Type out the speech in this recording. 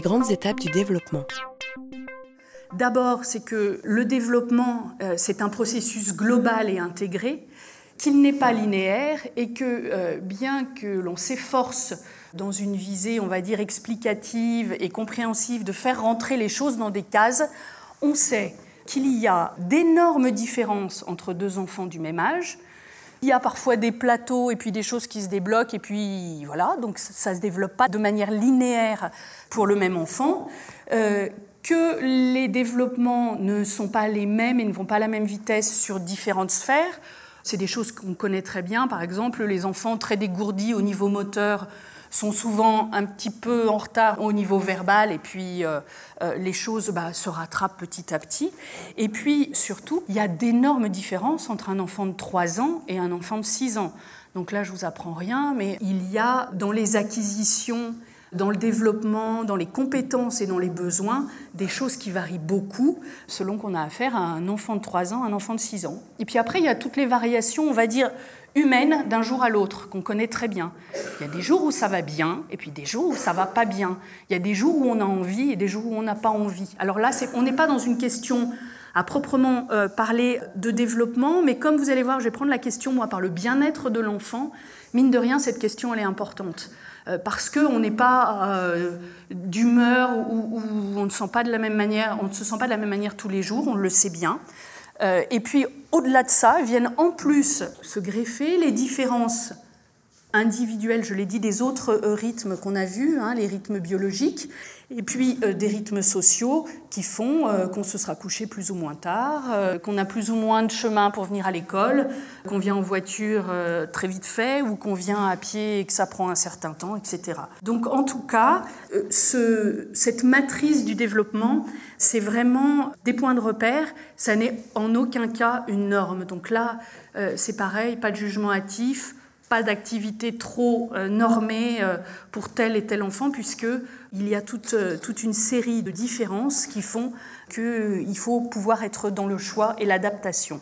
Grandes étapes du développement. D'abord, c'est que le développement, euh, c'est un processus global et intégré, qu'il n'est pas linéaire et que euh, bien que l'on s'efforce dans une visée, on va dire, explicative et compréhensive de faire rentrer les choses dans des cases, on sait qu'il y a d'énormes différences entre deux enfants du même âge. Il y a parfois des plateaux et puis des choses qui se débloquent et puis voilà, donc ça ne se développe pas de manière linéaire pour le même enfant. Euh, que les développements ne sont pas les mêmes et ne vont pas à la même vitesse sur différentes sphères. C'est des choses qu'on connaît très bien. Par exemple, les enfants très dégourdis au niveau moteur sont souvent un petit peu en retard au niveau verbal et puis euh, euh, les choses bah, se rattrapent petit à petit. Et puis surtout, il y a d'énormes différences entre un enfant de 3 ans et un enfant de 6 ans. Donc là, je vous apprends rien, mais il y a dans les acquisitions dans le développement, dans les compétences et dans les besoins, des choses qui varient beaucoup selon qu'on a affaire à un enfant de 3 ans, un enfant de 6 ans. Et puis après, il y a toutes les variations, on va dire, humaine d'un jour à l'autre, qu'on connaît très bien. Il y a des jours où ça va bien, et puis des jours où ça va pas bien. Il y a des jours où on a envie et des jours où on n'a pas envie. Alors là, on n'est pas dans une question à proprement euh, parler de développement, mais comme vous allez voir, je vais prendre la question, moi, par le bien-être de l'enfant. Mine de rien, cette question, elle est importante. Euh, parce qu'on n'est pas euh, d'humeur ou, on ne, sent pas de la même manière, on ne se sent pas de la même manière tous les jours, on le sait bien. Et puis, au-delà de ça, viennent en plus se greffer les différences individuelles, je l'ai dit, des autres euh, rythmes qu'on a vus, hein, les rythmes biologiques, et puis euh, des rythmes sociaux qui font qu'on se sera couché plus ou moins tard, qu'on a plus ou moins de chemin pour venir à l'école, qu'on vient en voiture très vite fait, ou qu'on vient à pied et que ça prend un certain temps, etc. Donc en tout cas, ce, cette matrice du développement, c'est vraiment des points de repère, ça n'est en aucun cas une norme. Donc là, euh, c'est pareil, pas de jugement hâtif, pas d'activité trop euh, normée euh, pour tel et tel enfant, puisqu'il y a toute, toute une série de différences qui font qu'il faut pouvoir être dans le choix et l'adaptation.